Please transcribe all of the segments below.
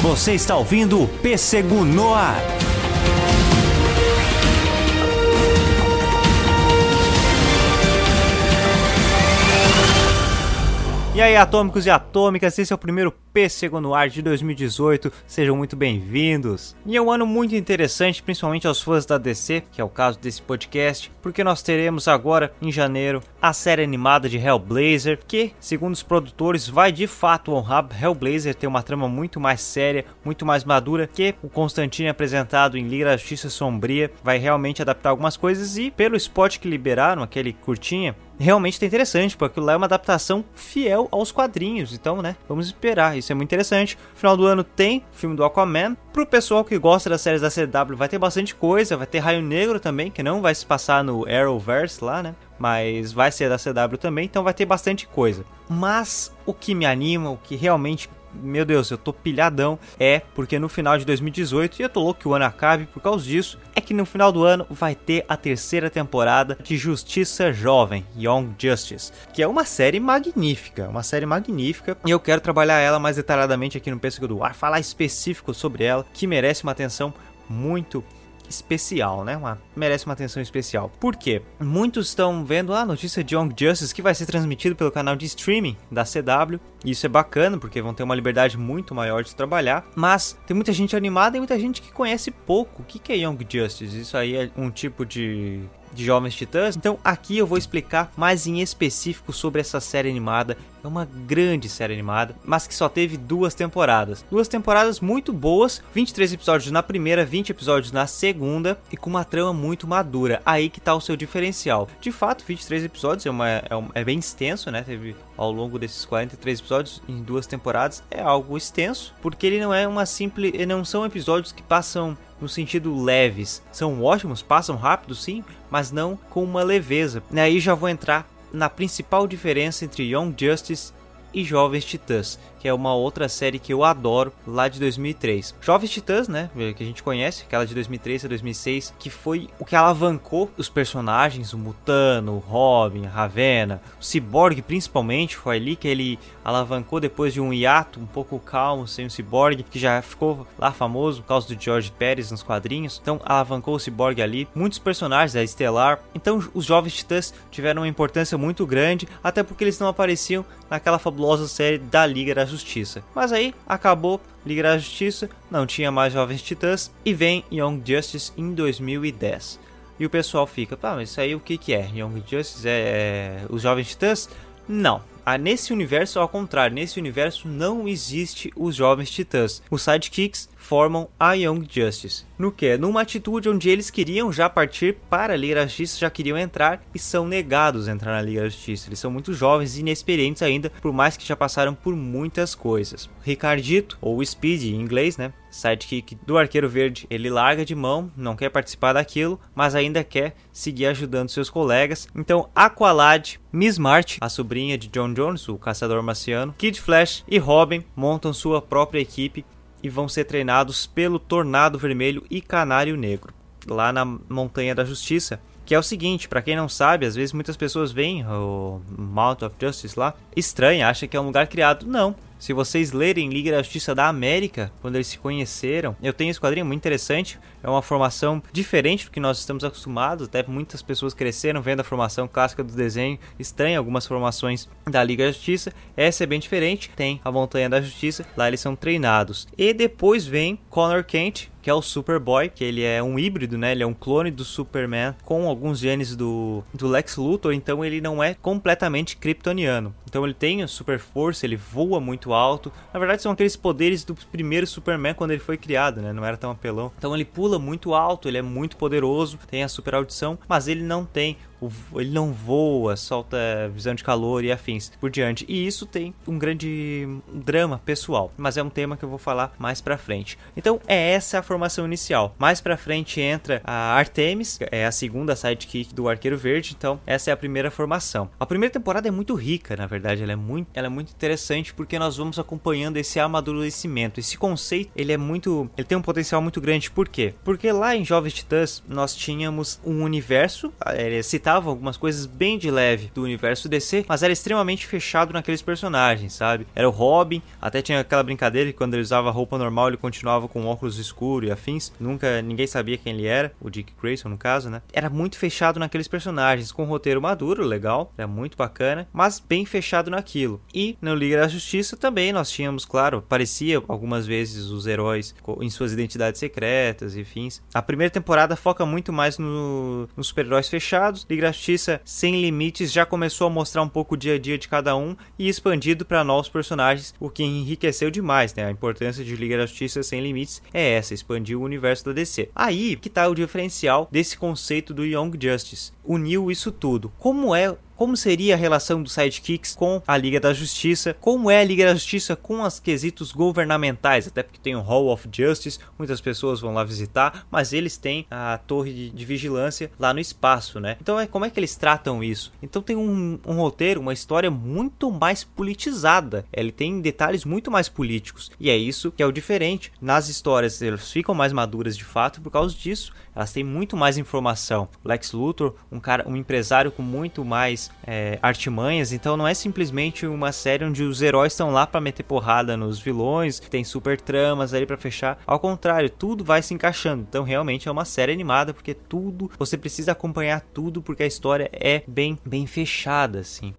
Você está ouvindo o Pêssego no ar. E aí, atômicos e atômicas, esse é o primeiro Pêssego no ar de 2018, sejam muito bem-vindos. E é um ano muito interessante, principalmente aos fãs da DC, que é o caso desse podcast, porque nós teremos agora, em janeiro, a série animada de Hellblazer, que, segundo os produtores, vai de fato honrar Hellblazer, ter uma trama muito mais séria, muito mais madura que o Constantine apresentado em Liga da Justiça Sombria, vai realmente adaptar algumas coisas e, pelo spot que liberaram, aquele curtinha, realmente tá interessante, porque aquilo lá é uma adaptação fiel aos quadrinhos. Então, né, vamos esperar. Isso é muito interessante. Final do ano tem o filme do Aquaman. Pro pessoal que gosta das séries da CW, vai ter bastante coisa. Vai ter Raio Negro também, que não vai se passar no Arrowverse lá, né? Mas vai ser da CW também, então vai ter bastante coisa. Mas o que me anima, o que realmente meu Deus, eu tô pilhadão. É porque no final de 2018, e eu tô louco que o ano acabe por causa disso, é que no final do ano vai ter a terceira temporada de Justiça Jovem, Young Justice, que é uma série magnífica, uma série magnífica, e eu quero trabalhar ela mais detalhadamente aqui no Pêssego do Ar, falar específico sobre ela, que merece uma atenção muito especial, né? Uma, merece uma atenção especial. Por quê? Muitos estão vendo a notícia de Young Justice que vai ser transmitido pelo canal de streaming da CW. Isso é bacana porque vão ter uma liberdade muito maior de trabalhar. Mas tem muita gente animada e muita gente que conhece pouco. O que é Young Justice? Isso aí é um tipo de de Jovens Titãs. Então aqui eu vou explicar mais em específico sobre essa série animada. É uma grande série animada, mas que só teve duas temporadas. Duas temporadas muito boas, 23 episódios na primeira, 20 episódios na segunda e com uma trama muito madura. Aí que tá o seu diferencial. De fato, 23 episódios é, uma, é, um, é bem extenso, né? Teve ao longo desses 43 episódios em duas temporadas é algo extenso, porque ele não é uma simples, não são episódios que passam no sentido leves. São ótimos, passam rápido sim, mas não com uma leveza. E aí já vou entrar na principal diferença entre Young Justice e Jovens Titãs, que é uma outra série que eu adoro, lá de 2003. Jovens Titãs, né, que a gente conhece, aquela de 2003 a 2006, que foi o que alavancou os personagens, o Mutano, o Robin, a Ravena, o Cyborg principalmente, foi ali que ele alavancou depois de um hiato um pouco calmo sem o Cyborg, que já ficou lá famoso por causa do George Pérez nos quadrinhos. Então alavancou o Cyborg ali, muitos personagens, a Estelar. Então os Jovens Titãs tiveram uma importância muito grande, até porque eles não apareciam naquela fabulosa série da Liga da Justiça. Mas aí acabou Liga da Justiça, não tinha mais Jovens Titãs e vem Young Justice em 2010. E o pessoal fica, pá, mas isso aí o que, que é? Young Justice é, é os Jovens Titãs? Não, ah, nesse universo, ao contrário, nesse universo não existe os jovens titãs. Os sidekicks formam a Young Justice. No que? Numa atitude onde eles queriam já partir para a Liga da Justiça, já queriam entrar e são negados a entrar na Liga da Justiça. Eles são muito jovens e inexperientes ainda, por mais que já passaram por muitas coisas. Ricardito, ou Speed em inglês, né? Sidekick do Arqueiro Verde, ele larga de mão, não quer participar daquilo, mas ainda quer seguir ajudando seus colegas. Então, Aqualad, Miss March, a sobrinha de John Jones, o caçador marciano, Kid Flash e Robin montam sua própria equipe e vão ser treinados pelo Tornado Vermelho e Canário Negro, lá na Montanha da Justiça. Que é o seguinte, para quem não sabe, às vezes muitas pessoas veem o Mount of Justice lá, estranha, acha que é um lugar criado. Não, se vocês lerem Liga da Justiça da América, quando eles se conheceram, eu tenho esse quadrinho muito interessante. É uma formação diferente do que nós estamos acostumados. Até muitas pessoas cresceram vendo a formação clássica do desenho. Estranha algumas formações da Liga da Justiça. Essa é bem diferente. Tem a Montanha da Justiça. Lá eles são treinados. E depois vem Connor Kent, que é o Superboy, que ele é um híbrido, né? Ele é um clone do Superman com alguns genes do, do Lex Luthor, então ele não é completamente kryptoniano. Então ele tem super força, ele voa muito alto. Na verdade são aqueles poderes do primeiro Superman quando ele foi criado, né? Não era tão apelão. Então ele pula muito alto, ele é muito poderoso, tem a super audição, mas ele não tem ele não voa, solta visão de calor e afins por diante. E isso tem um grande drama pessoal, mas é um tema que eu vou falar mais pra frente. Então é essa a formação inicial. Mais pra frente entra a Artemis, é a segunda sidekick do Arqueiro Verde, então essa é a primeira formação. A primeira temporada é muito rica, na verdade, ela é muito, ela é muito interessante porque nós vamos acompanhando esse amadurecimento. Esse conceito, ele é muito, ele tem um potencial muito grande. Por quê? Porque lá em Jovens Titãs nós tínhamos um universo, é citado algumas coisas bem de leve do universo DC, mas era extremamente fechado naqueles personagens, sabe? Era o Robin, até tinha aquela brincadeira que quando ele usava roupa normal ele continuava com óculos escuros e afins, nunca ninguém sabia quem ele era, o Dick Grayson no caso, né? Era muito fechado naqueles personagens, com roteiro maduro, legal, era muito bacana, mas bem fechado naquilo. E no Liga da Justiça também nós tínhamos, claro, aparecia algumas vezes os heróis em suas identidades secretas e afins. A primeira temporada foca muito mais no, nos super-heróis fechados. Liga Justiça Sem Limites já começou a mostrar um pouco o dia a dia de cada um e expandido para novos personagens, o que enriqueceu demais, né? A importância de Liga da Justiça Sem Limites é essa, expandir o universo da DC. Aí que tá o diferencial desse conceito do Young Justice. Uniu isso tudo. Como é como seria a relação dos sidekicks com a Liga da Justiça, como é a Liga da Justiça com os quesitos governamentais, até porque tem o Hall of Justice, muitas pessoas vão lá visitar, mas eles têm a torre de, vigilância lá no espaço, né? Então é como é que eles tratam isso? Então tem um, um roteiro, uma história muito mais politizada, ele tem detalhes muito mais políticos, e é isso que é o diferente. Nas histórias elas ficam mais maduras de fato por causa disso, elas têm muito mais informação. Lex Luthor, um cara, um empresário com muito mais é, artimanhas, então não é simplesmente uma série onde os heróis estão lá para meter porrada nos vilões, tem super tramas ali para fechar. Ao contrário, tudo vai se encaixando. Então realmente é uma série animada porque tudo, você precisa acompanhar tudo porque a história é bem bem fechada assim.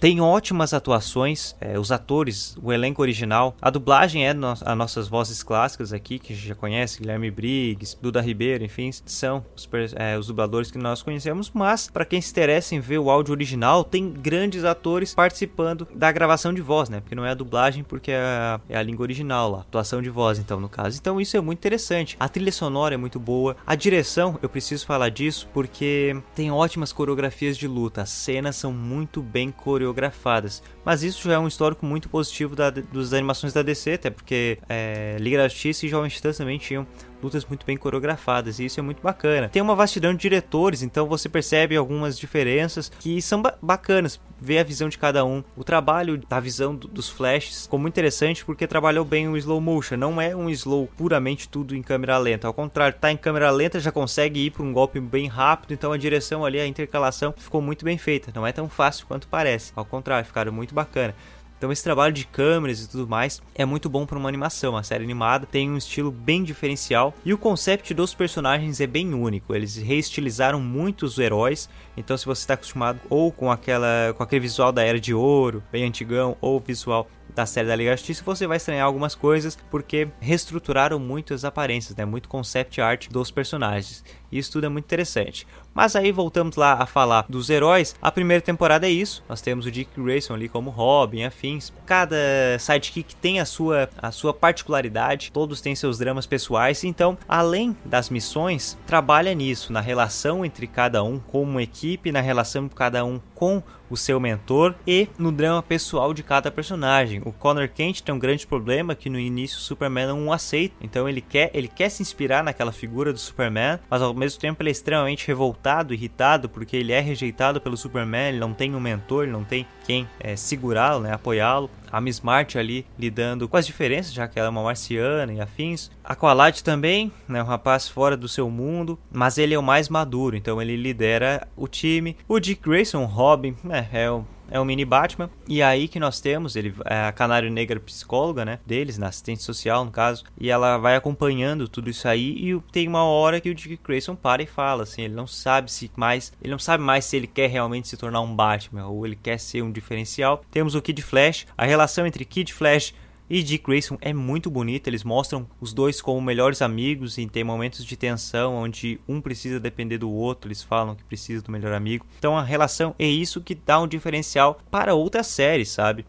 Tem ótimas atuações, é, os atores, o elenco original. A dublagem é no, as nossas vozes clássicas aqui, que a gente já conhece, Guilherme Briggs, Duda Ribeiro, enfim, são os, é, os dubladores que nós conhecemos. Mas, para quem se interessa em ver o áudio original, tem grandes atores participando da gravação de voz, né? Porque não é a dublagem, porque é a, é a língua original lá, atuação de voz, então, no caso. Então, isso é muito interessante. A trilha sonora é muito boa. A direção, eu preciso falar disso, porque tem ótimas coreografias de luta. As cenas são muito bem coreografadas coreografadas. Mas isso já é um histórico muito positivo da, das animações da DC, até porque é, Liga da Justiça e Jovem Titãs também tinham lutas muito bem coreografadas e isso é muito bacana. Tem uma vastidão de diretores, então você percebe algumas diferenças que são ba bacanas. Ver a visão de cada um. O trabalho da visão do, dos flashes ficou muito interessante porque trabalhou bem o slow motion. Não é um slow puramente tudo em câmera lenta. Ao contrário, tá em câmera lenta já consegue ir para um golpe bem rápido. Então a direção ali, a intercalação ficou muito bem feita. Não é tão fácil quanto parece. Ao contrário, ficaram muito bacana. Então esse trabalho de câmeras e tudo mais é muito bom para uma animação. A série animada tem um estilo bem diferencial e o conceito dos personagens é bem único. Eles reestilizaram muito os heróis. Então se você está acostumado ou com aquela com aquele visual da Era de Ouro, bem antigão, ou visual da série da Liga da Justiça, você vai estranhar algumas coisas porque reestruturaram muito as aparências, né? Muito concept art dos personagens. Isso tudo é muito interessante. Mas aí voltamos lá a falar dos heróis. A primeira temporada é isso. Nós temos o Dick Grayson ali como Robin, afins. Cada sidekick tem a sua, a sua particularidade. Todos têm seus dramas pessoais. Então, além das missões, trabalha nisso, na relação entre cada um como equipe, na relação de cada um com o seu mentor e no drama pessoal de cada personagem. O Connor Kent tem um grande problema que no início o Superman não aceita, então ele quer, ele quer se inspirar naquela figura do Superman, mas ao mesmo tempo ele é extremamente revoltado, irritado porque ele é rejeitado pelo Superman, ele não tem um mentor, ele não tem quem é, segurá-lo, né, apoiá-lo. A Miss March ali lidando com as diferenças, já que ela é uma marciana e afins. Aqualad também, né, um rapaz fora do seu mundo, mas ele é o mais maduro, então ele lidera o time. O Dick Grayson, Robin, né, é o é o mini Batman. E aí que nós temos, ele é a Canário Negra psicóloga, né? Deles, na assistente social, no caso. E ela vai acompanhando tudo isso aí. E tem uma hora que o Dick Grayson para e fala, assim, ele não sabe se mais. Ele não sabe mais se ele quer realmente se tornar um Batman ou ele quer ser um diferencial. Temos o Kid Flash, a relação entre Kid Flash e Dick Grayson é muito bonito, eles mostram os dois como melhores amigos e tem momentos de tensão onde um precisa depender do outro, eles falam que precisa do melhor amigo. Então a relação é isso que dá um diferencial para outras séries, sabe?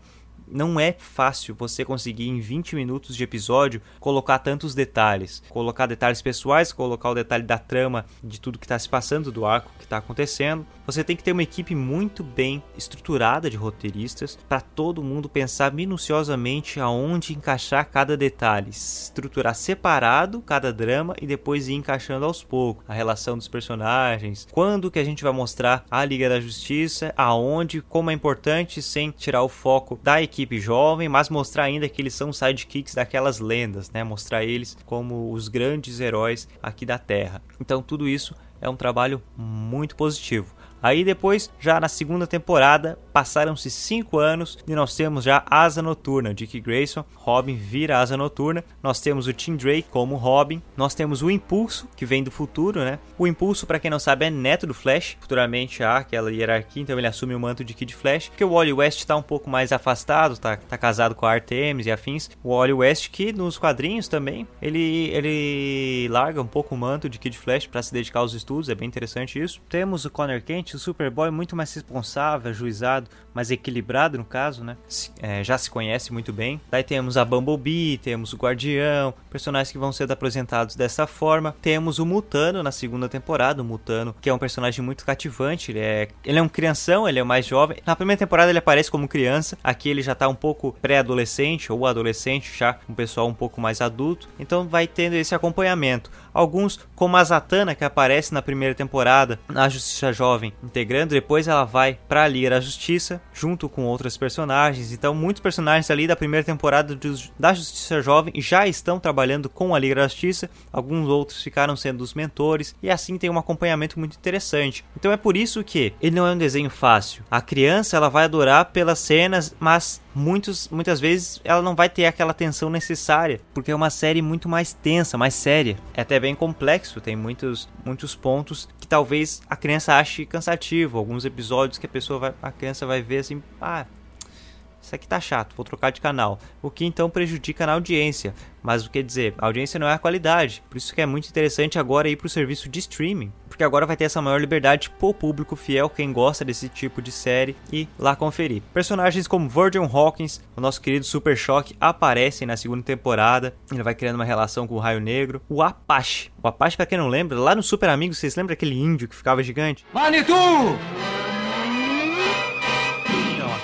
Não é fácil você conseguir em 20 minutos de episódio colocar tantos detalhes. Colocar detalhes pessoais, colocar o detalhe da trama, de tudo que está se passando, do arco que está acontecendo. Você tem que ter uma equipe muito bem estruturada de roteiristas para todo mundo pensar minuciosamente aonde encaixar cada detalhe, estruturar separado cada drama e depois ir encaixando aos poucos a relação dos personagens, quando que a gente vai mostrar a Liga da Justiça, aonde, como é importante sem tirar o foco da equipe equipe jovem, mas mostrar ainda que eles são sidekicks daquelas lendas, né? Mostrar eles como os grandes heróis aqui da Terra. Então tudo isso é um trabalho muito positivo. Aí depois, já na segunda temporada, passaram-se 5 anos e nós temos já Asa Noturna, Dick Grayson, Robin vira Asa Noturna, nós temos o Tim Drake como Robin, nós temos o Impulso, que vem do futuro, né? O Impulso, para quem não sabe, é neto do Flash, futuramente há aquela hierarquia, então ele assume o manto de Kid Flash, porque o Wally West está um pouco mais afastado, tá, tá casado com a Artemis e afins. O Wally West, que nos quadrinhos também, ele, ele larga um pouco o manto de Kid Flash para se dedicar aos estudos, é bem interessante isso. Temos o Connor Kent, o Superboy muito mais responsável, mais equilibrado no caso, né? É, já se conhece muito bem. Daí temos a Bumblebee, temos o Guardião, personagens que vão ser apresentados dessa forma. Temos o Mutano na segunda temporada, o Mutano, que é um personagem muito cativante, ele é, ele é um crianção, ele é mais jovem. Na primeira temporada ele aparece como criança, aqui ele já tá um pouco pré-adolescente ou adolescente já, um pessoal um pouco mais adulto. Então vai tendo esse acompanhamento. Alguns, como a Zatanna, que aparece na primeira temporada, na Justiça Jovem, integrando, depois ela vai para a Liga da Justiça, junto com outros personagens. Então, muitos personagens ali da primeira temporada da Justiça Jovem já estão trabalhando com a Liga da Justiça, alguns outros ficaram sendo os mentores, e assim tem um acompanhamento muito interessante. Então é por isso que ele não é um desenho fácil. A criança ela vai adorar pelas cenas, mas muitos, muitas vezes ela não vai ter aquela atenção necessária, porque é uma série muito mais tensa, mais séria. É até bem complexo, tem muitos, muitos pontos que talvez a criança ache cansativo, alguns episódios que a pessoa vai, a criança vai ver assim, ah, isso aqui tá chato, vou trocar de canal. O que então prejudica na audiência. Mas o que dizer, a audiência não é a qualidade. Por isso que é muito interessante agora ir para o serviço de streaming. Porque agora vai ter essa maior liberdade pro público fiel, quem gosta desse tipo de série, e lá conferir. Personagens como Virgil Hawkins, o nosso querido Super Shock, aparecem na segunda temporada. Ele vai criando uma relação com o Raio Negro. O Apache. O Apache, para quem não lembra, lá no Super Amigos, vocês lembram aquele índio que ficava gigante? Manitou!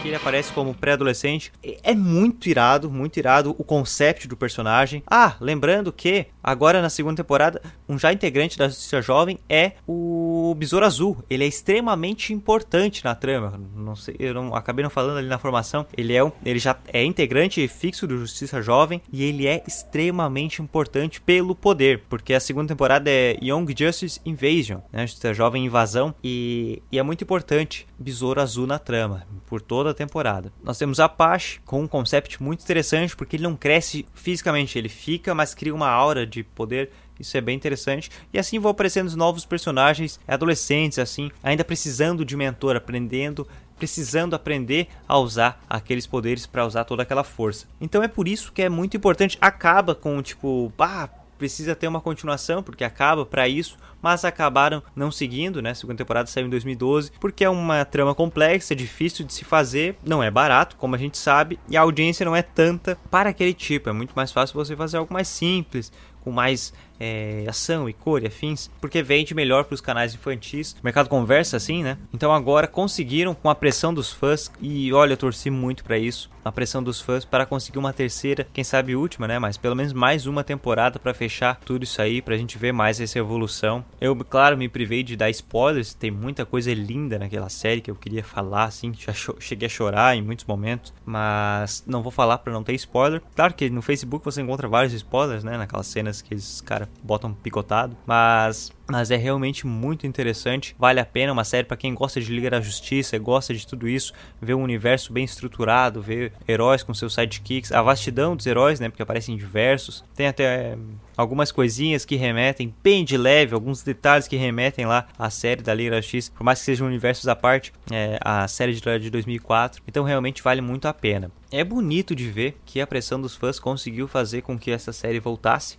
Ele aparece como pré-adolescente. É muito irado, muito irado o conceito do personagem. Ah, lembrando que agora na segunda temporada, um já integrante da Justiça Jovem é o Besouro Azul. Ele é extremamente importante na trama. Não sei, eu não acabei não falando ali na formação. Ele é um, ele já é integrante fixo do Justiça Jovem e ele é extremamente importante pelo poder, porque a segunda temporada é Young Justice Invasion, né? Justiça Jovem Invasão e, e é muito importante Besouro Azul na trama por toda a temporada. Nós temos Apache com um conceito muito interessante porque ele não cresce fisicamente, ele fica, mas cria uma aura de poder isso é bem interessante. E assim vão aparecendo novos personagens, adolescentes, assim, ainda precisando de mentor, aprendendo, precisando aprender a usar aqueles poderes para usar toda aquela força. Então é por isso que é muito importante. Acaba com tipo, ah, precisa ter uma continuação, porque acaba para isso, mas acabaram não seguindo, né? A segunda temporada saiu em 2012, porque é uma trama complexa, difícil de se fazer, não é barato, como a gente sabe, e a audiência não é tanta para aquele tipo. É muito mais fácil você fazer algo mais simples, com mais é, ação e cor e afins, porque vende melhor para os canais infantis. O mercado conversa assim, né? Então agora conseguiram com a pressão dos fãs e olha, eu torci muito para isso, a pressão dos fãs para conseguir uma terceira, quem sabe última, né? Mas pelo menos mais uma temporada para fechar tudo isso aí, para a gente ver mais essa evolução. Eu, claro, me privei de dar spoilers, tem muita coisa linda naquela série que eu queria falar, assim, já cheguei a chorar em muitos momentos, mas não vou falar para não ter spoiler. Claro que no Facebook você encontra vários spoilers, né? Naquelas cenas que esses caras botam picotado, mas mas é realmente muito interessante, vale a pena, uma série para quem gosta de Liga da Justiça, gosta de tudo isso, ver um universo bem estruturado, ver heróis com seus sidekicks, a vastidão dos heróis, né, porque aparecem diversos. Tem até é, algumas coisinhas que remetem bem de leve, alguns detalhes que remetem lá à série da Liga da Justiça, por mais que sejam universos à parte, é, a série de 2004. Então realmente vale muito a pena. É bonito de ver que a pressão dos fãs conseguiu fazer com que essa série voltasse.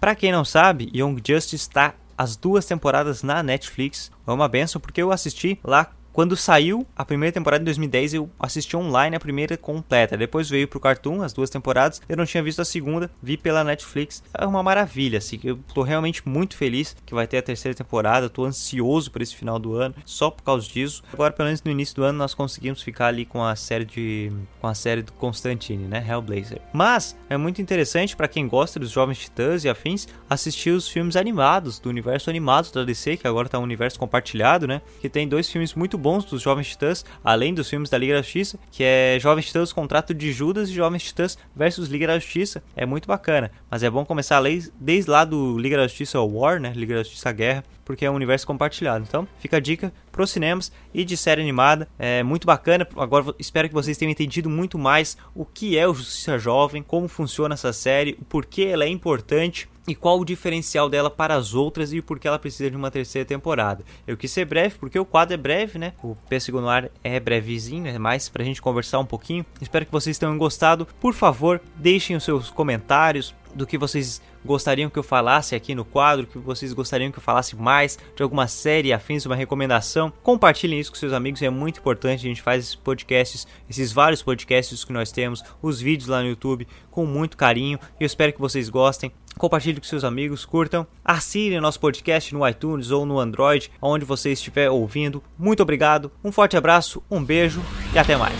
Para quem não sabe, Young Justice está as duas temporadas na Netflix. É uma benção porque eu assisti lá quando saiu a primeira temporada em 2010, eu assisti online a primeira completa. Depois veio pro Cartoon, as duas temporadas. Eu não tinha visto a segunda, vi pela Netflix. É uma maravilha, assim. Eu tô realmente muito feliz que vai ter a terceira temporada. Tô ansioso por esse final do ano, só por causa disso. Agora, pelo menos no início do ano, nós conseguimos ficar ali com a série de. com a série do Constantine, né? Hellblazer. Mas é muito interessante para quem gosta dos Jovens Titãs e afins assistir os filmes animados do universo animado da DC, que agora tá um universo compartilhado, né? Que tem dois filmes muito bons bons dos Jovens Titãs, além dos filmes da Liga da Justiça, que é Jovens Titãs Contrato de Judas e Jovens Titãs versus Liga da Justiça. É muito bacana, mas é bom começar desde lá do Liga da Justiça War, né? Liga da Justiça Guerra, porque é um universo compartilhado. Então, fica a dica pros cinemas e de série animada. É muito bacana. Agora espero que vocês tenham entendido muito mais o que é o Justiça Jovem, como funciona essa série, o porquê ela é importante e qual o diferencial dela para as outras e por que ela precisa de uma terceira temporada. Eu quis ser breve porque o quadro é breve, né? O Pêssego no Ar é brevezinho, é mais pra gente conversar um pouquinho. Espero que vocês tenham gostado. Por favor, deixem os seus comentários do que vocês gostariam que eu falasse aqui no quadro, que vocês gostariam que eu falasse mais de alguma série afins, uma recomendação. Compartilhem isso com seus amigos, é muito importante. A gente faz esses podcasts, esses vários podcasts que nós temos, os vídeos lá no YouTube com muito carinho. E eu espero que vocês gostem. Compartilhe com seus amigos, curtam, assinem nosso podcast no iTunes ou no Android, onde você estiver ouvindo. Muito obrigado, um forte abraço, um beijo e até mais.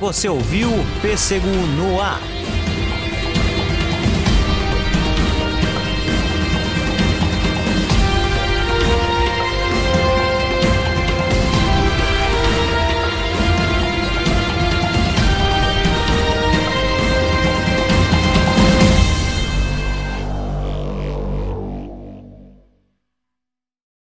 Você ouviu Pêssego no Ar.